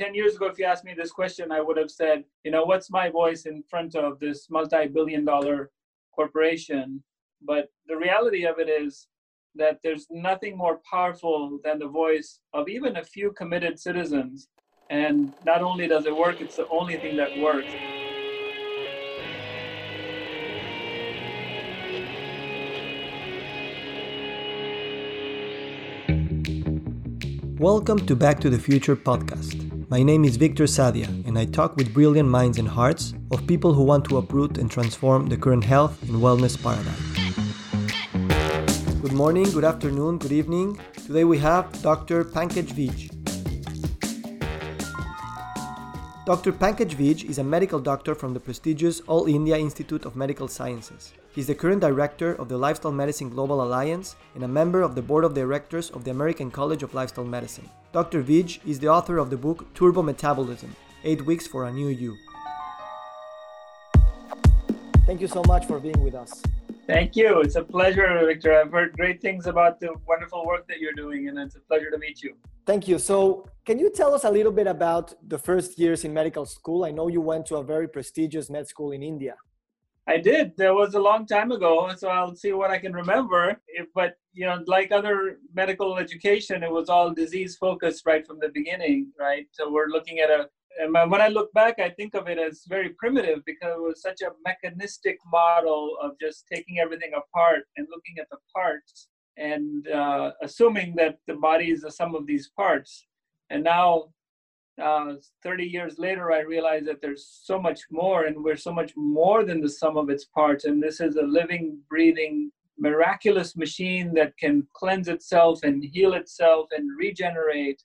10 years ago, if you asked me this question, I would have said, you know, what's my voice in front of this multi billion dollar corporation? But the reality of it is that there's nothing more powerful than the voice of even a few committed citizens. And not only does it work, it's the only thing that works. Welcome to Back to the Future podcast. My name is Victor Sadia, and I talk with brilliant minds and hearts of people who want to uproot and transform the current health and wellness paradigm. Good morning, good afternoon, good evening. Today we have Dr. Pankaj Vij. Dr. Pankaj Vij is a medical doctor from the prestigious All India Institute of Medical Sciences. He's the current director of the Lifestyle Medicine Global Alliance and a member of the board of directors of the American College of Lifestyle Medicine. Dr. Vij is the author of the book Turbo Metabolism 8 Weeks for a New You. Thank you so much for being with us. Thank you. It's a pleasure, Victor. I've heard great things about the wonderful work that you're doing, and it's a pleasure to meet you. Thank you. So, can you tell us a little bit about the first years in medical school? I know you went to a very prestigious med school in India. I did. There was a long time ago, so I'll see what I can remember. If, but you know, like other medical education, it was all disease focused right from the beginning, right? So we're looking at a. And when I look back, I think of it as very primitive because it was such a mechanistic model of just taking everything apart and looking at the parts and uh, assuming that the body is the sum of these parts. And now uh, 30 years later, I realized that there's so much more, and we're so much more than the sum of its parts. And this is a living, breathing, miraculous machine that can cleanse itself and heal itself and regenerate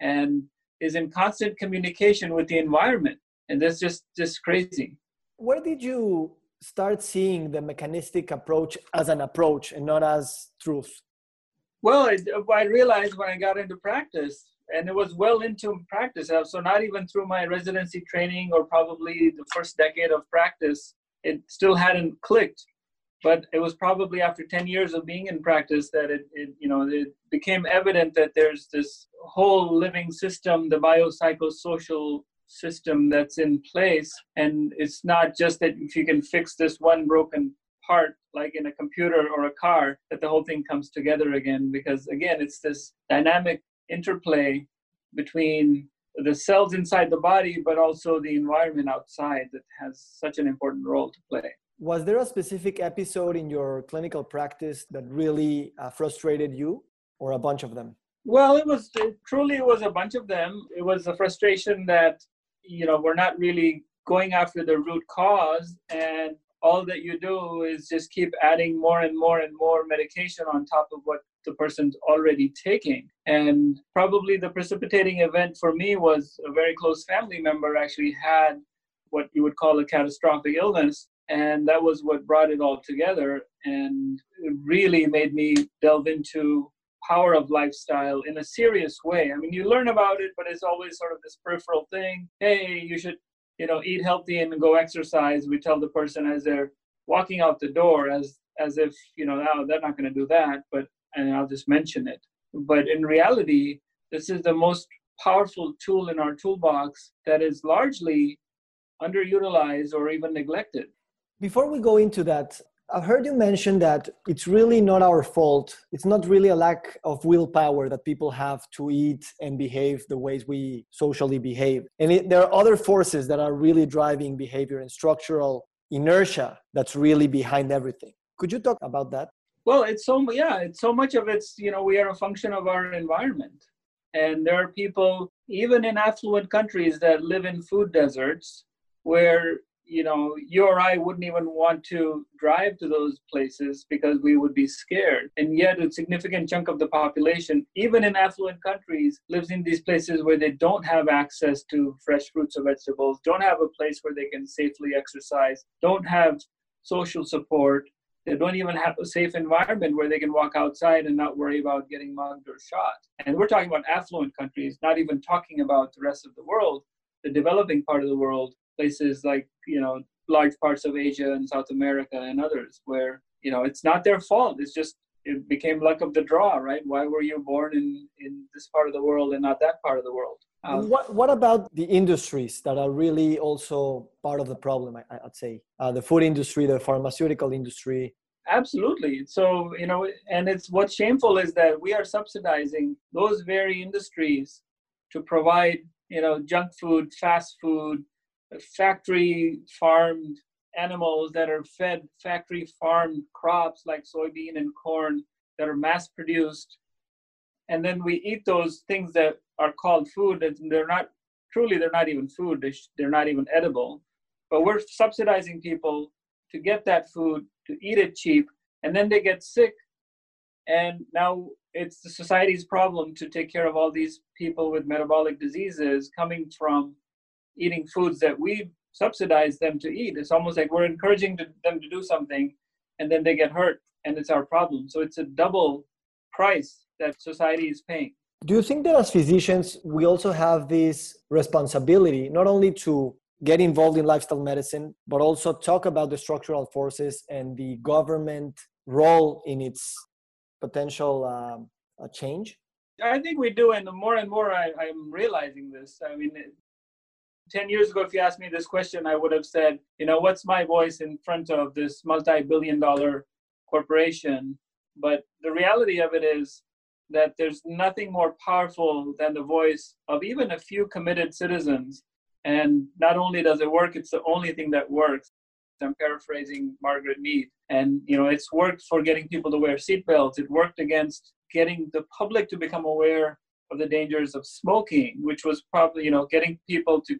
and is in constant communication with the environment. And that's just, just crazy. Where did you start seeing the mechanistic approach as an approach and not as truth? Well, I, I realized when I got into practice and it was well into practice. Uh, so not even through my residency training or probably the first decade of practice, it still hadn't clicked. But it was probably after 10 years of being in practice that it, it you know, it became evident that there's this whole living system, the biopsychosocial system that's in place. And it's not just that if you can fix this one broken part like in a computer or a car that the whole thing comes together again because again it's this dynamic interplay between the cells inside the body, but also the environment outside that has such an important role to play. Was there a specific episode in your clinical practice that really uh, frustrated you, or a bunch of them? Well, it was it, truly it was a bunch of them. It was a frustration that you know we're not really going after the root cause, and all that you do is just keep adding more and more and more medication on top of what the person's already taking. And probably the precipitating event for me was a very close family member actually had what you would call a catastrophic illness. And that was what brought it all together and really made me delve into power of lifestyle in a serious way. I mean, you learn about it, but it's always sort of this peripheral thing. Hey, you should, you know, eat healthy and go exercise. We tell the person as they're walking out the door as as if, you know, oh, they're not going to do that. But and I'll just mention it. But in reality, this is the most powerful tool in our toolbox that is largely underutilized or even neglected. Before we go into that, I've heard you mention that it's really not our fault. It's not really a lack of willpower that people have to eat and behave the ways we socially behave. And it, there are other forces that are really driving behavior and structural inertia that's really behind everything. Could you talk about that? Well, it's so yeah, it's so much of it's you know we are a function of our environment, and there are people even in affluent countries that live in food deserts where you know you or I wouldn't even want to drive to those places because we would be scared, and yet a significant chunk of the population, even in affluent countries, lives in these places where they don't have access to fresh fruits or vegetables, don't have a place where they can safely exercise, don't have social support they don't even have a safe environment where they can walk outside and not worry about getting mugged or shot. And we're talking about affluent countries, not even talking about the rest of the world, the developing part of the world, places like, you know, large parts of Asia and South America and others where, you know, it's not their fault. It's just it became luck of the draw, right? Why were you born in in this part of the world and not that part of the world? Um, what, what about the industries that are really also part of the problem, I, would say? Uh, the food industry, the pharmaceutical industry. Absolutely. So, you know, and it's what's shameful is that we are subsidizing those very industries to provide, you know, junk food, fast food, factory farmed animals that are fed factory farmed crops like soybean and corn that are mass produced and then we eat those things that are called food and they're not truly they're not even food they're not even edible. But we're subsidizing people to get that food to eat it cheap and then they get sick. And now it's the society's problem to take care of all these people with metabolic diseases coming from eating foods that we subsidize them to eat. It's almost like we're encouraging them to do something and then they get hurt and it's our problem. So it's a double price that society is paying. Do you think that as physicians, we also have this responsibility not only to get involved in lifestyle medicine, but also talk about the structural forces and the government role in its potential um, uh, change? I think we do, and the more and more I, I'm realizing this. I mean, 10 years ago, if you asked me this question, I would have said, you know, what's my voice in front of this multi billion dollar corporation? But the reality of it is, that there's nothing more powerful than the voice of even a few committed citizens. And not only does it work, it's the only thing that works. I'm paraphrasing Margaret Mead. And you know, it's worked for getting people to wear seatbelts. It worked against getting the public to become aware of the dangers of smoking, which was probably, you know, getting people to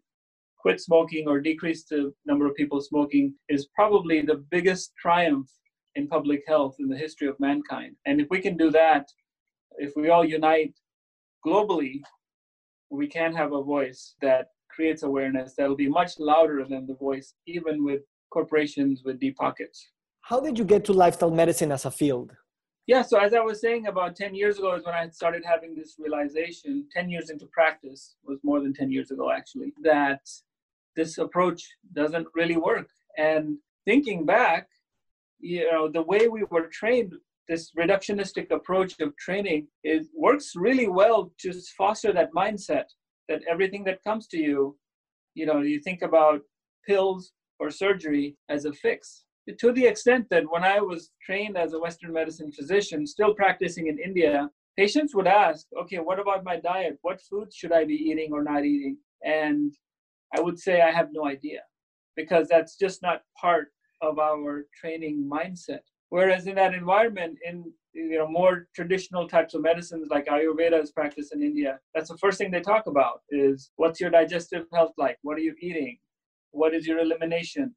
quit smoking or decrease the number of people smoking is probably the biggest triumph in public health in the history of mankind. And if we can do that, if we all unite globally, we can have a voice that creates awareness that'll be much louder than the voice, even with corporations with deep pockets. How did you get to lifestyle medicine as a field? Yeah, so as I was saying, about 10 years ago is when I started having this realization. 10 years into practice was more than 10 years ago, actually, that this approach doesn't really work. And thinking back, you know, the way we were trained this reductionistic approach of training is works really well to foster that mindset that everything that comes to you you know you think about pills or surgery as a fix. To the extent that when i was trained as a western medicine physician still practicing in india patients would ask okay what about my diet? What foods should i be eating or not eating? And i would say i have no idea because that's just not part of our training mindset Whereas in that environment, in you know more traditional types of medicines like Ayurveda is practiced in India, that's the first thing they talk about is what's your digestive health like? What are you eating? What is your elimination?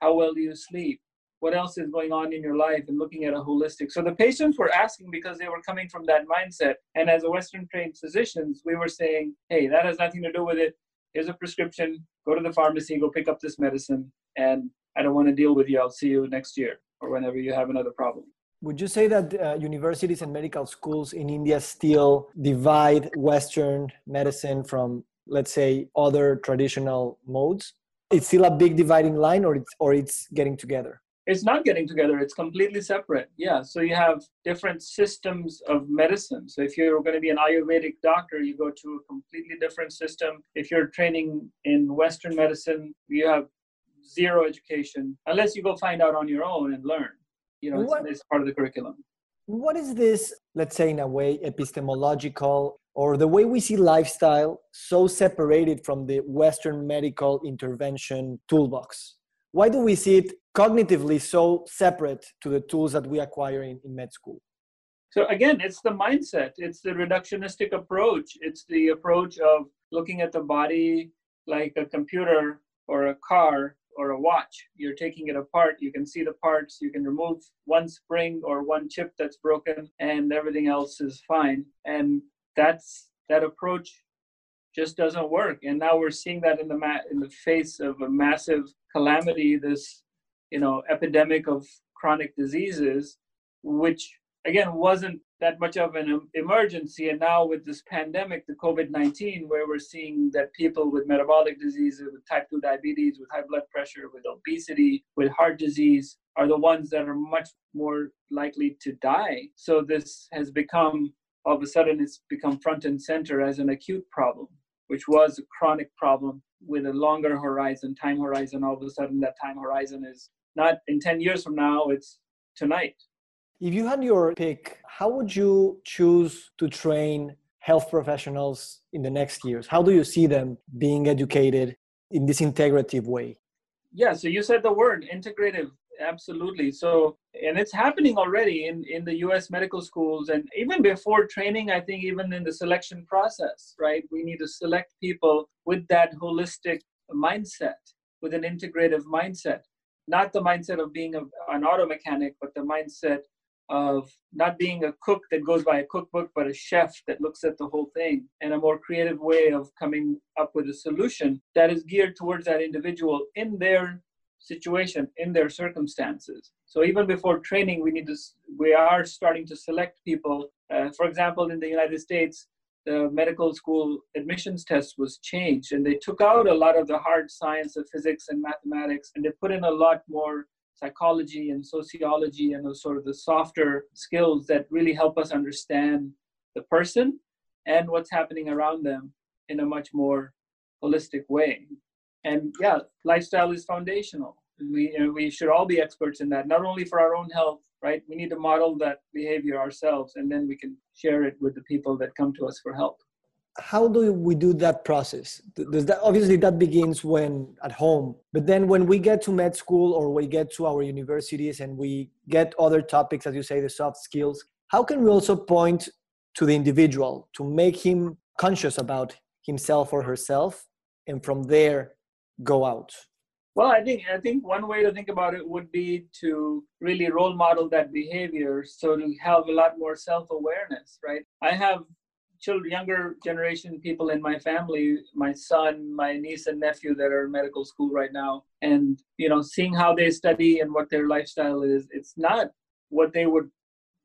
How well do you sleep? What else is going on in your life and looking at a holistic. So the patients were asking because they were coming from that mindset. And as a Western trained physicians, we were saying, hey, that has nothing to do with it. Here's a prescription. Go to the pharmacy, go pick up this medicine. And I don't want to deal with you. I'll see you next year or whenever you have another problem. Would you say that uh, universities and medical schools in India still divide Western medicine from, let's say, other traditional modes? It's still a big dividing line, or it's or it's getting together. It's not getting together. It's completely separate. Yeah. So you have different systems of medicine. So if you're going to be an Ayurvedic doctor, you go to a completely different system. If you're training in Western medicine, you have zero education unless you go find out on your own and learn. You know, it's, it's part of the curriculum. What is this, let's say, in a way, epistemological or the way we see lifestyle so separated from the Western medical intervention toolbox? Why do we see it cognitively so separate to the tools that we acquire in, in med school? So again, it's the mindset. It's the reductionistic approach. It's the approach of looking at the body like a computer or a car or a watch. You're taking it apart, you can see the parts, you can remove one spring or one chip that's broken, and everything else is fine. And that's that approach just doesn't work. And now we're seeing that in the ma- in the face of a massive calamity, this you know epidemic of chronic diseases, which again wasn't that much of an emergency. And now with this pandemic, the COVID 19, where we're seeing that people with metabolic diseases, with type 2 diabetes, with high blood pressure, with obesity, with heart disease, are the ones that are much more likely to die. So this has become, all of a sudden, it's become front and center as an acute problem. which was a chronic problem with a longer horizon, time horizon. All of a sudden, that time horizon is not in 10 years from now, it's tonight. If you had your pick, how would you choose to train health professionals in the next years? How do you see them being educated in this integrative way? Yeah, so you said the word integrative absolutely so and it's happening already in in the us medical schools and even before training i think even in the selection process right we need to select people with that holistic mindset with an integrative mindset not the mindset of being a, an auto mechanic but the mindset of not being a cook that goes by a cookbook, but a chef that looks at the whole thing and a more creative way of coming up with a solution that is geared towards that individual in their situation in their circumstances. So even before training we need to we are starting to select people. Uh, for example in the united states the medical school admissions test was changed and they took out a lot of the hard science of physics and mathematics and they put in a lot more psychology and sociology and those sort of the softer skills that really help us understand the person and what's happening around them in a much more holistic way. And yeah lifestyle is foundational. We you know, we should all be experts in that not only for our own health right? We need to model that behavior ourselves and then we can share it with the people that come to us for help how do we do that process does that obviously that begins when at home but then when we get to med school or we get to our universities and we get other topics as you say the soft skills how can we also point to the individual to make him conscious about himself or herself and from there go out? Well, I think I think one way to think about it would be to really role model that behavior, so to have a lot more self-awareness, right? I have children, younger generation people in my family, my son, my niece and nephew that are in medical school right now, and you know, seeing how they study and what their lifestyle is, it's not what they would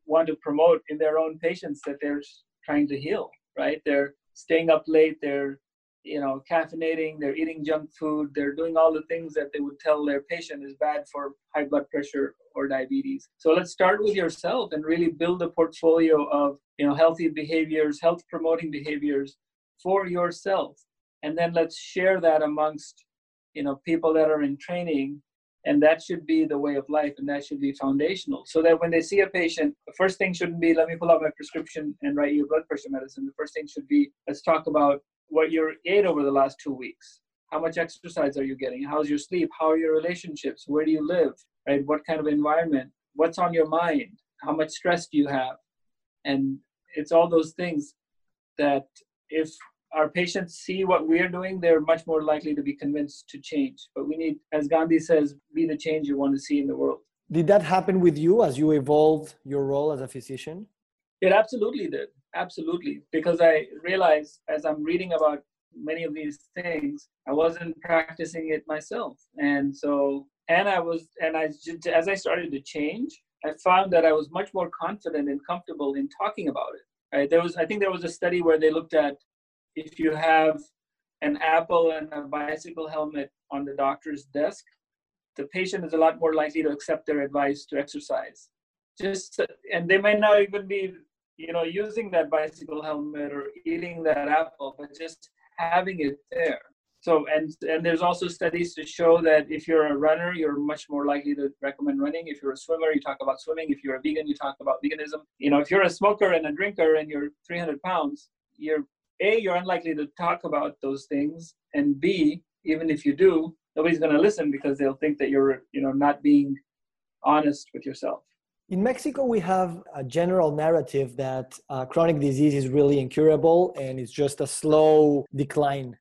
want to promote in their own patients that they're trying to heal, right? They're staying up late, they're you know, caffeinating, they're eating junk food, they're doing all the things that they would tell their patient is bad for high blood pressure or diabetes. So let's start with yourself and really build a portfolio of, you know, healthy behaviors, health promoting behaviors for yourself. And then let's share that amongst, you know, people that are in training and that should be the way of life and that should be foundational so that when they see a patient the first thing shouldn't be let me pull out my prescription and write you a blood pressure medicine the first thing should be let's talk about what you ate over the last two weeks. How much exercise are you getting? How's your sleep? How are your relationships? Where do you live? Right? What kind of environment? What's on your mind? How much stress do you have? And it's all those things that if our patients see what we're doing, they're much more likely to be convinced to change. But we need, as Gandhi says, be the change you want to see in the world. Did that happen with you as you evolved your role as a physician? It absolutely did. Absolutely. Because I realized as I'm reading about many of these things, I wasn't practicing it myself. And so, and I was, and I, as I started to change, I found that I was much more confident and comfortable in talking about it. Right? There was, I think there was a study where they looked at if you have an Apple and a bicycle helmet on the doctor's desk, the patient is a lot more likely to accept their advice to exercise. Just, and they may not even be you know, using that bicycle helmet or eating that apple, but just having it there. So, and and there's also studies to show that if you're a runner, you're much more likely to recommend running. If you're a swimmer, you talk about swimming. If you're a vegan, you talk about veganism. You know, if you're a smoker and a drinker and you're 300 pounds, you're a you're unlikely to talk about those things, and b even if you do, nobody's going to listen because they'll think that you're you know not being honest with yourself. In Mexico, we have a general narrative that uh, chronic disease is really incurable and it's just a slow decline.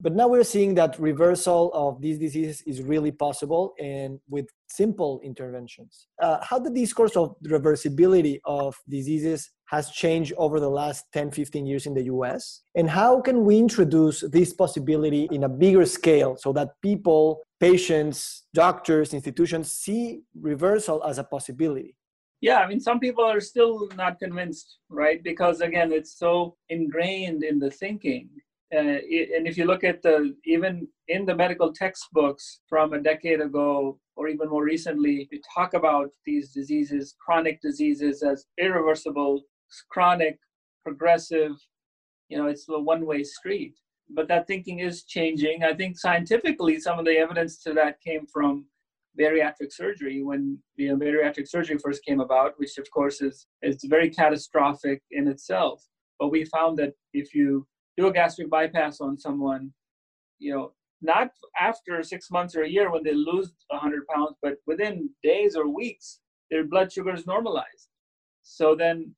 But now we're seeing that reversal of these diseases is really possible and with simple interventions. Uh, how the discourse of reversibility of diseases has changed over the last 10, 15 years in the US? And how can we introduce this possibility in a bigger scale so that people, patients, doctors, institutions see reversal as a possibility? Yeah i mean some people are still not convinced right? Because again it's so ingrained in the thinking. Uh, and if you look at the even in the medical textbooks from a decade ago or even more recently we talk about these diseases chronic diseases as irreversible chronic progressive you know it's a one way street. But that thinking is changing. I think scientifically, some of the evidence to that came from bariatric surgery when you know, bariatric surgery first came about, which of course is is very catastrophic in itself. But we found that if you do a gastric bypass on someone, you know, not after six months or a year when they lose 100 pounds, but within days or weeks, their blood sugar is normalized. So then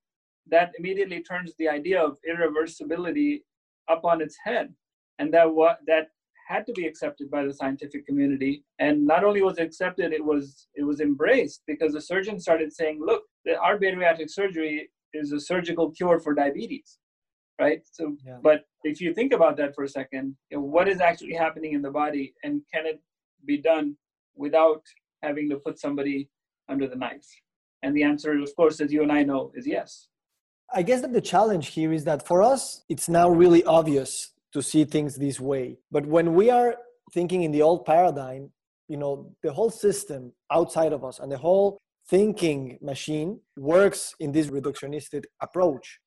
that immediately turns the idea of irreversibility up on its head. And that what that had to be accepted by the scientific community. And not only was it accepted, it was it was embraced because the surgeon started saying, look, our bariatric surgery is a surgical cure for diabetes. Right. So yeah. but if you think about that for a second, you know, what is actually happening in the body and can it be done without having to put somebody under the knife? And the answer, of course, as you and I know, is yes. I guess that the challenge here is that for us, it's now really obvious to see things this way. But when we are thinking in the old paradigm, you know, the whole system outside of us and the whole thinking machine works in this reductionistic approach.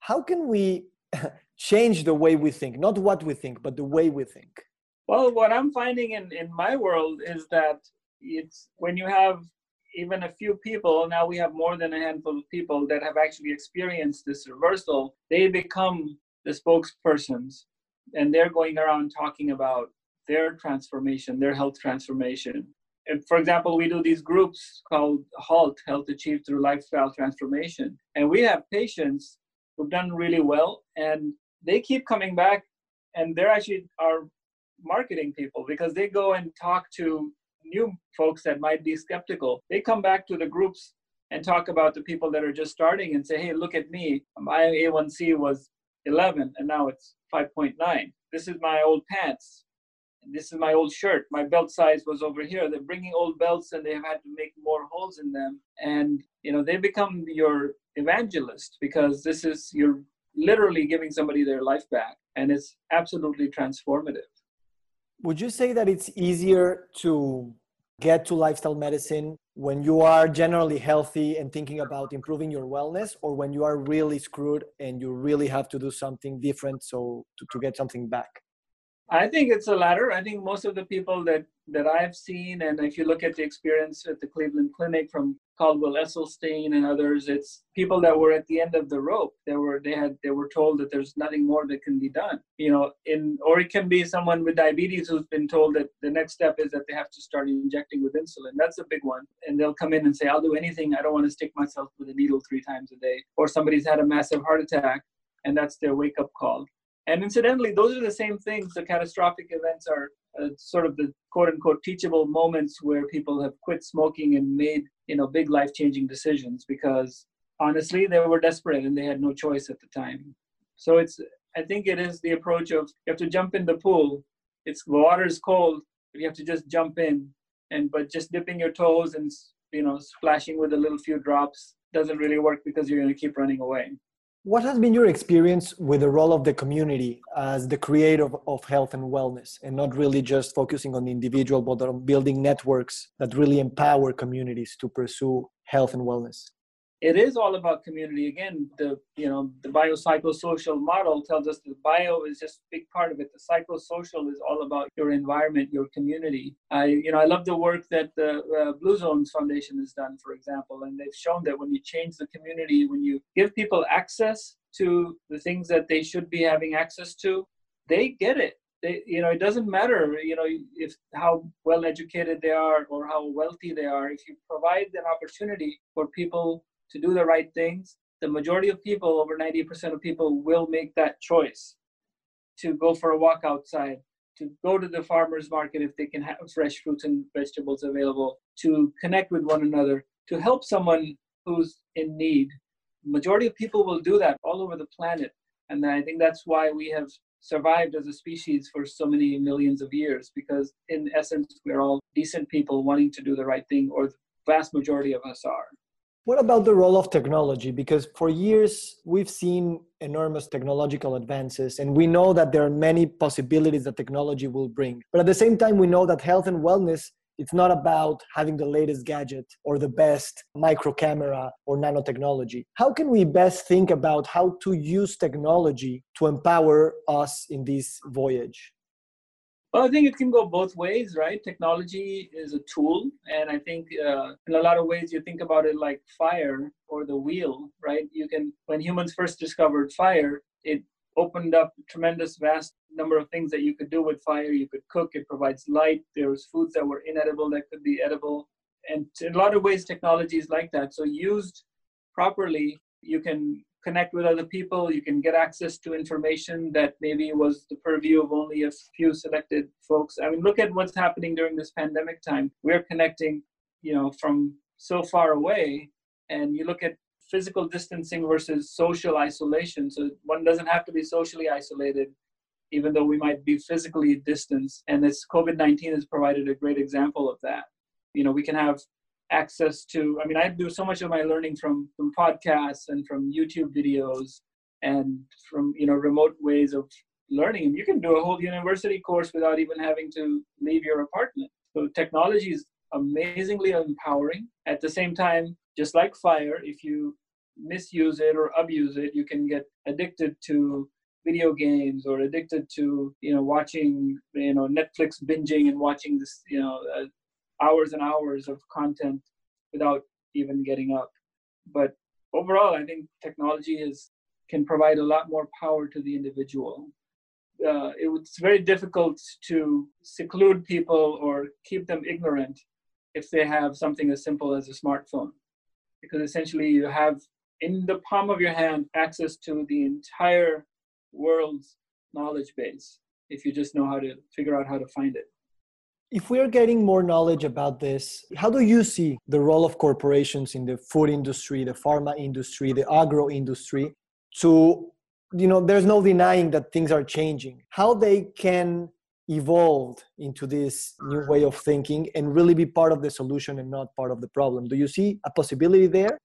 How can we change the way we think? Not what we think, but the way we think. Well, what I'm finding in, in my world is that it's when you have even a few people, now we have more than a handful of people that have actually experienced this reversal, they become the spokespersons and they're going around talking about their transformation, their health transformation. And for example, we do these groups called HALT, Health Achieved Through Lifestyle Transformation. And we have patients who've done really well and they keep coming back and they're actually our marketing people because they go and talk to new folks that might be skeptical, they come back to the groups and talk about the people that are just starting and say, hey, look at me. My A1C was 11 and now it's 5.9. This is my old pants. This is my old shirt. My belt size was over here. They're bringing old belts and they've had to make more holes in them. And, you know, they become your evangelist because this is, you're literally giving somebody their life back. And it's absolutely transformative. Would you say that it's easier to get to lifestyle medicine when you are generally healthy and thinking about improving your wellness or when you are really screwed and you really have to do something different so to, to get something back I think it's the latter. I think most of the people that that I've seen, and if you look at the experience at the Cleveland Clinic from Caldwell Esselstyn and others, it's people that were at the end of the rope. They were they had they were told that there's nothing more that can be done. You know, in or it can be someone with diabetes who's been told that the next step is that they have to start injecting with insulin. That's a big one. And they'll come in and say, I'll do anything. I don't want to stick myself with a needle three times a day. Or somebody's had a massive heart attack and that's their wake up call and incidentally, those are the same things. The catastrophic events are uh, sort of the quote unquote teachable moments where people have quit smoking and made you know big life changing decisions because honestly they were desperate and they had no choice at the time. So it's I think it is the approach of you have to jump in the pool. It's the water is cold, but you have to just jump in and but just dipping your toes and you know splashing with a little few drops doesn't really work because you're going to keep running away. What has been your experience with the role of the community as the creator of health and wellness, and not really just focusing on the individual, but on building networks that really empower communities to pursue health and wellness? It is all about community. Again the you know the biopsychosocial model tells us that bio is just a big part of it. The psychosocial is all about your environment your community. I you know i love the work that the uh, blue zones foundation has done for example and they've shown that when you change the community when you give people access to the things that they should be having access to they get it. They, you know it doesn't matter you know if how well educated they are or how wealthy they are. If you provide an opportunity for people to do the right things, the majority of people, over 90% of people, will make that choice to go for a walk outside, to go to the farmer's market if they can have fresh fruits and vegetables available, to connect with one another, to help someone who's in need. Majority of people will do that all over the planet. And I think that's why we have survived as a species for so many millions of years, because in essence, we're all decent people wanting to do the right thing, or the vast majority of us are. What about the role of technology? Because for years we've seen enormous technological advances, and we know that there are many possibilities that technology will bring. But at the same time, we know that health and wellness It's not about having the latest gadget or the best micro camera or nanotechnology. How can we best think about how to use technology to empower us in this voyage? Well, I think it can go both ways, right? Technology is a tool, and I think uh, in a lot of ways you think about it like fire or the wheel, right? You can, when humans first discovered fire, it opened up tremendous vast number of things that you could do with fire. You could cook, it provides light. There's foods that were inedible that could be edible. And in a lot of ways, technology is like that. So used properly, you can connect with other people. You can get access to information that maybe was the purview of only a few selected folks. I mean, look at what's happening during this pandemic time. We're connecting, you know, from so far away. And you look at physical distancing versus social isolation. So one doesn't have to be socially isolated, even though we might be physically distanced. And this COVID 19 has provided a great example of that. You know, we can have access to, I mean, I do so much of my learning from, from podcasts and from YouTube videos and from, you know, remote ways of learning. And you can do a whole university course without even having to leave your apartment. So technology is amazingly empowering. At the same time, just like fire, if you misuse it or abuse it, you can get addicted to video games or addicted to you know watching you know Netflix binging and watching this you know uh, hours and hours of content without even getting up. But overall, I think technology is can provide a lot more power to the individual. Uh, it, it's very difficult to seclude people or keep them ignorant if they have something as simple as a smartphone because essentially you have in the palm of your hand access to the entire world's knowledge base if you just know how to figure out how to find it. If we are getting more knowledge about this, how do you see the role of corporations in the food industry, the pharma industry, the agro industry to you know there's no denying that things are changing. How they can evolve into this new way of thinking and really be part of the solution and not part of the problem. Do you see a possibility there?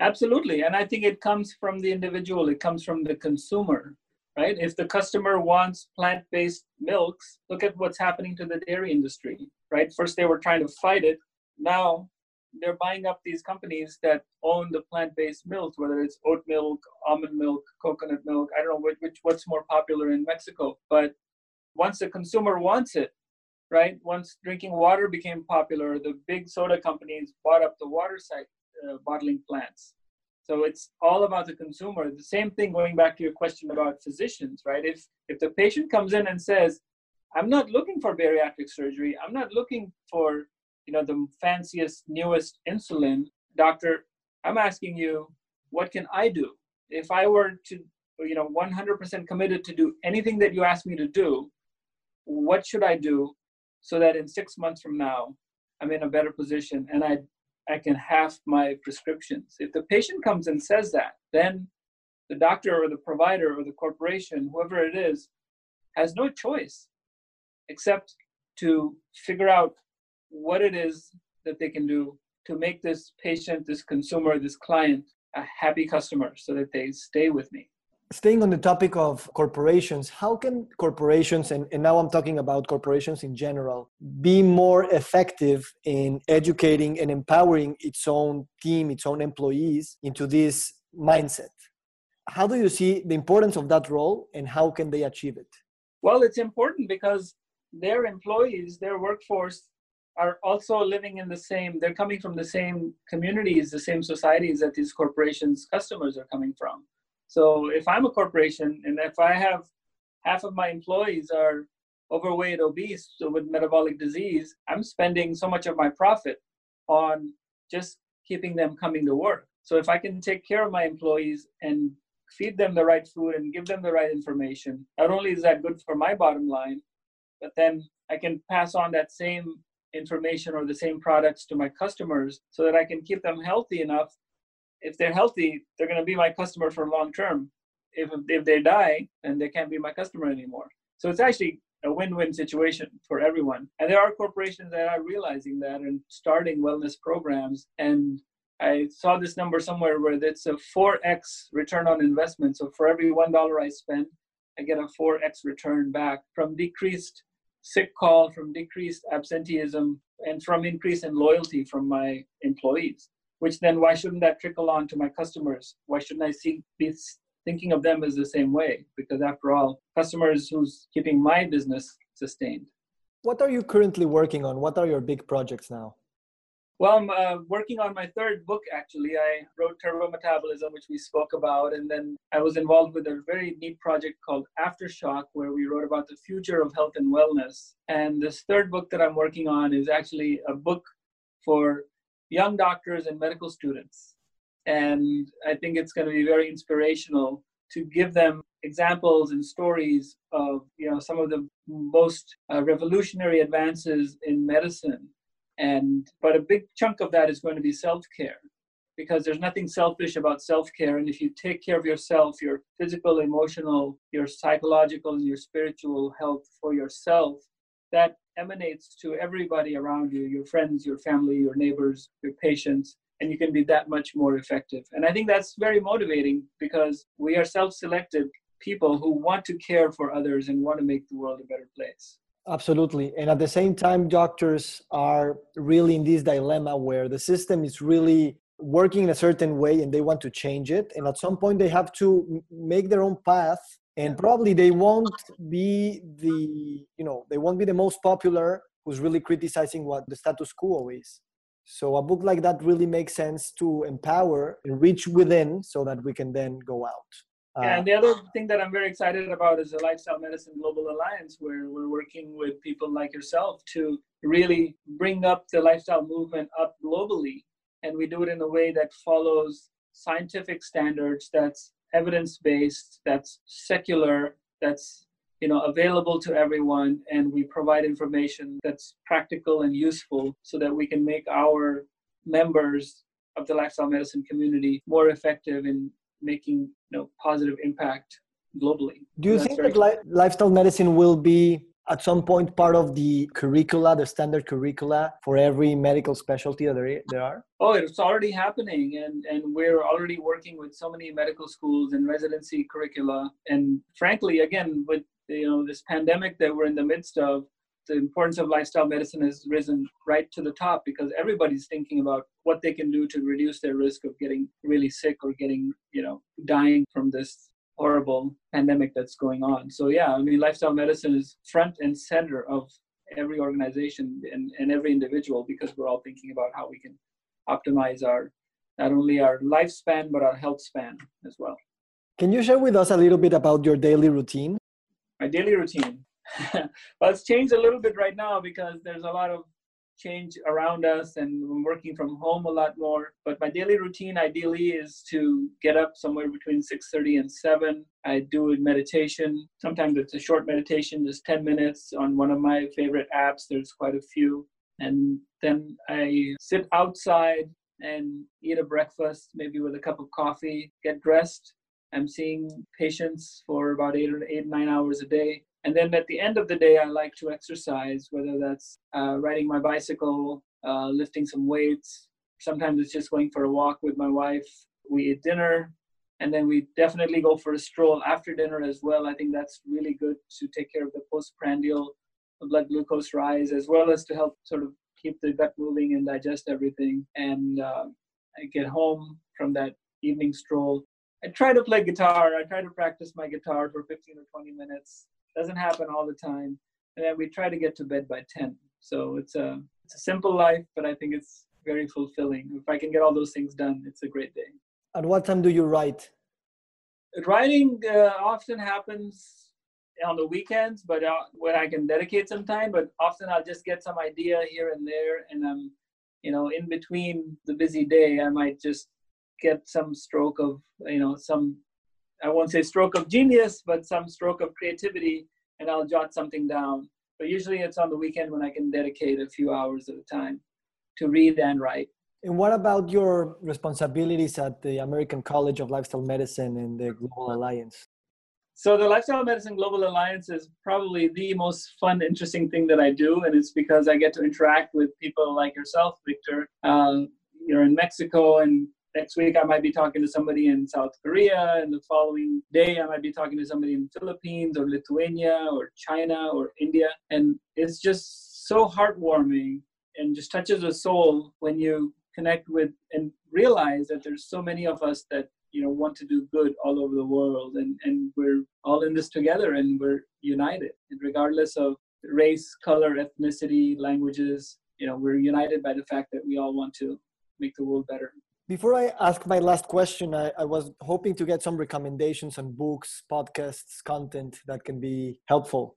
Absolutely. And I think it comes from the individual, it comes from the consumer, right? If the customer wants plant based milks, look at what's happening to the dairy industry, right? First, they were trying to fight it. Now, they're buying up these companies that own the plant-based milks, whether it's oat milk, almond milk, coconut milk. I don't know which, which what's more popular in Mexico, but once the consumer wants it, right? Once drinking water became popular, the big soda companies bought up the water side uh, bottling plants. So it's all about the consumer. The same thing going back to your question about physicians, right? If if the patient comes in and says, "I'm not looking for bariatric surgery. I'm not looking for you know the fanciest, newest insulin, doctor. I'm asking you, what can I do? If I were to you know 100% committed to do anything that you ask me to do, what should I do so that in six months from now, I'm in a better position and I, I can half my prescriptions. If the patient comes and says that, then the doctor or the provider or the corporation, whoever it is, has no choice except to figure out what it is that they can do to make this patient, this consumer, this client a happy customer so that they stay with me staying on the topic of corporations, how can corporations, and, and now I'm talking about corporations in general, be more effective in educating and empowering its own team, its own employees into this mindset? How do you see the importance of that role and how can they achieve it? Well, it's important because their employees, their workforce, are also living in the same, they're coming from the same communities, the same societies that these corporations' customers are coming from. So if I'm a corporation and if I have half of my employees are overweight, obese, so with metabolic disease, I'm spending so much of my profit on just keeping them coming to work. So if I can take care of my employees and feed them the right food and give them the right information, not only is that good for my bottom line, but then I can pass on that same information or the same products to my customers so that I can keep them healthy enough if they're healthy, they're going to be my customer for long term. If, if they die, then they can't be my customer anymore. So it's actually a win-win situation for everyone. And there are corporations that are realizing that and starting wellness programs. And I saw this number somewhere where it's a 4x return on investment. So for every $1 I spend, I get a 4x return back from decreased sick call, from decreased absenteeism, and from increase in loyalty from my employees. Which then, why shouldn't that trickle on to my customers? Why shouldn't I see, be thinking of them as the same way? Because after all, customers who's keeping my business sustained. What are you currently working on? What are your big projects now? Well, I'm uh, working on my third book actually. I wrote Turbo Metabolism, which we spoke about, and then I was involved with a very neat project called Aftershock, where we wrote about the future of health and wellness. And this third book that I'm working on is actually a book for young doctors and medical students. And I think it's going to be very inspirational to give them examples and stories of you know some of the most uh, revolutionary advances in medicine and but a big chunk of that is going to be self-care because there's nothing selfish about self-care and if you take care of yourself your physical emotional your psychological and your spiritual health for yourself that emanates to everybody around you your friends your family your neighbors your patients and you can be that much more effective and i think that's very motivating because we are self-selected people who want to care for others and want to make the world a better place Absolutely. And at the same time, doctors are really in this dilemma where the system is really working in a certain way and they want to change it. And at some point, they have to make their own path. And probably they won't be the, you know, they won't be the most popular who's really criticizing what the status quo is. So a book like that really makes sense to empower and reach within so that we can then go out. Uh, and the other thing that I'm very excited about is the Lifestyle Medicine Global Alliance, where we're working with people like yourself to really bring up the lifestyle movement up globally. And we do it in a way that follows scientific standards, that's evidence based, that's secular, that's you know available to everyone and we provide information that's practical and useful so that we can make our members of the lifestyle medicine community more effective in making you know positive impact globally. Do you think that li- lifestyle medicine will be at some point part of the curricula, the standard curricula for every medical specialty that there, there are? Oh, it's already happening, and and we're already working with so many medical schools and residency curricula. And frankly, again, with you know this pandemic that we're in the midst of, the importance of lifestyle medicine has risen right to the top because everybody's thinking about what they can do to reduce their risk of getting really sick or getting, you know, dying from this horrible pandemic that's going on. So yeah, I mean, lifestyle medicine is front and center of every organization and, and every individual because we're all thinking about how we can optimize our not only our lifespan but our health span as well. Can you share with us a little bit about your daily routine? My daily routine. well, it's changed a little bit right now because there's a lot of change around us and I'm working from home a lot more. But my daily routine ideally is to get up somewhere between 6:30 and 7. I do a meditation. Sometimes it's a short meditation, just 10 minutes on one of my favorite apps. There's quite a few. And then I sit outside and eat a breakfast, maybe with a cup of coffee, get dressed. I'm seeing patients for about eight or eight, nine hours a day. And then at the end of the day, I like to exercise, whether that's uh, riding my bicycle, uh, lifting some weights. Sometimes it's just going for a walk with my wife. We eat dinner, and then we definitely go for a stroll after dinner as well. I think that's really good to take care of the postprandial blood glucose rise, as well as to help sort of keep the gut moving and digest everything. And uh, I get home from that evening stroll. I try to play guitar. I try to practice my guitar for 15 or 20 minutes doesn't happen all the time. And then we try to get to bed by 10 so it's a it's a simple life but i think it's very fulfilling. If i can get all those things done it's a great day. At what time do you write? Writing uh, often happens on the weekends but uh, when i can dedicate some time but often i'll just get some idea here and there and i'm you know in between the busy day i might just get some stroke of you know some I won't say stroke of genius, but some stroke of creativity, and I'll jot something down. But usually it's on the weekend when I can dedicate a few hours at a time to read and write. And what about your responsibilities at the American College of Lifestyle Medicine and the Global Alliance? So the Lifestyle Medicine Global Alliance is probably the most fun, interesting thing that I do, and it's because I get to interact with people like yourself, Victor. Um, you're in Mexico, and next week I might be talking to somebody in South Korea, and the following day I might be talking to somebody in the Philippines or Lithuania or China or India, and it's just so heartwarming and just touches the soul when you connect with and realize that there's so many of us that you know want to do good all over the world. And and we're all in this together and we're united. And regardless of race color ethnicity languages you know we're united by the fact that we all want to make the world better before I ask my last question, I, I, was hoping to get some recommendations on books, podcasts, content that can be helpful.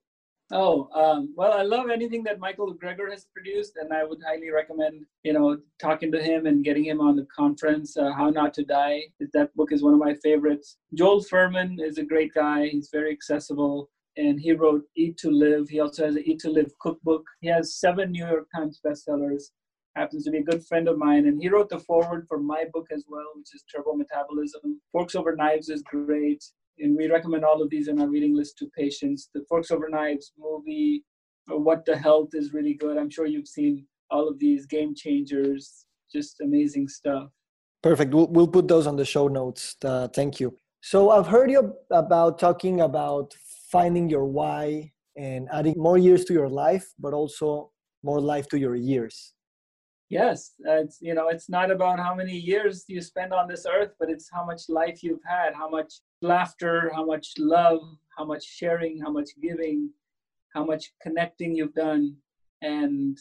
Oh, um, well, I love anything that Michael Greger has produced, and I would highly recommend, you know, talking to him and getting him on the conference, uh, How Not to Die. That book is one of my favorites. Joel Fuhrman is a great guy. He's very accessible, and he wrote Eat to Live. He also has an Eat to Live cookbook. He has seven New York Times bestsellers. Happens to be a good friend of mine, and he wrote the foreword for my book as well, which is Turbo Metabolism. Forks Over Knives is great and we recommend all of these in our reading list to patients. The Forks Over Knives movie, What the Health is really good. I'm sure you've seen all of these game changers, just amazing stuff. Perfect. We'll, we'll put those on the show notes. Uh, thank you. So I've heard you about talking about finding your why and adding more years to your life, but also more life to your years yes it's you know it's not about how many years you spend on this earth but it's how much life you've had how much laughter how much love how much sharing how much giving how much connecting you've done. And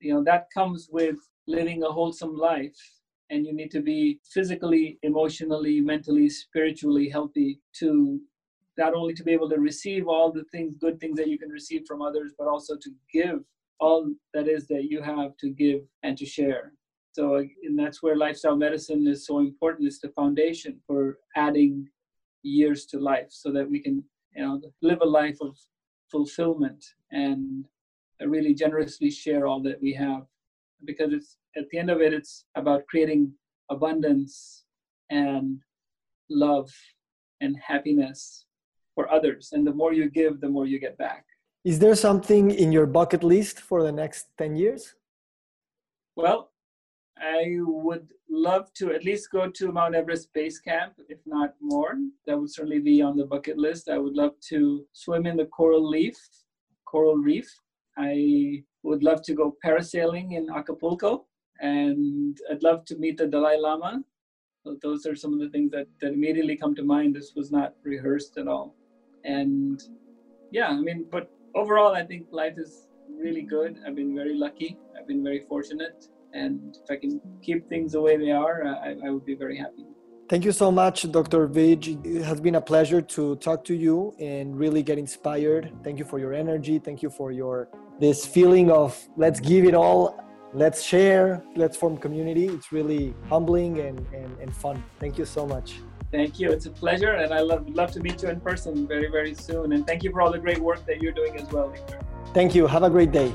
you know that comes with living a wholesome life. And you need to be physically emotionally mentally spiritually healthy to not only to be able to receive all the things good things that you can receive from others but also to give all that is that you have to give and to share. So, and that's where lifestyle medicine is so important. It's the foundation for adding years to life so that we can, you know, live a life of fulfillment and really generously share all that we have. Because it's at the end of it, it's about creating abundance and love and happiness for others. And the more you give, the more you get back. Is there something in your bucket list for the next 10 years? Well, I would love to at least go to Mount Everest Base Camp, if not more. That would certainly be on the bucket list. I would love to swim in the coral reef, coral reef. I would love to go parasailing in Acapulco, and I'd love to meet the Dalai Lama. So those are some of the things that, that immediately come to mind. This was not rehearsed at all. And yeah, I mean, but overall, I think life is really good. I've been very lucky. I've been very fortunate. And if I can keep things the way they are, uh, I, I would be very happy. Thank you so much, Dr. Vij. It has been a pleasure to talk to you and really get inspired. Thank you for your energy. Thank you for your this feeling of let's give it all, let's share, let's form community. It's really humbling and, and, and fun. Thank you so much. Thank you. It's a pleasure, and I love love to meet you in person very very soon. And thank you for all the great work that you're doing as well, Victor. Thank you. Have a great day.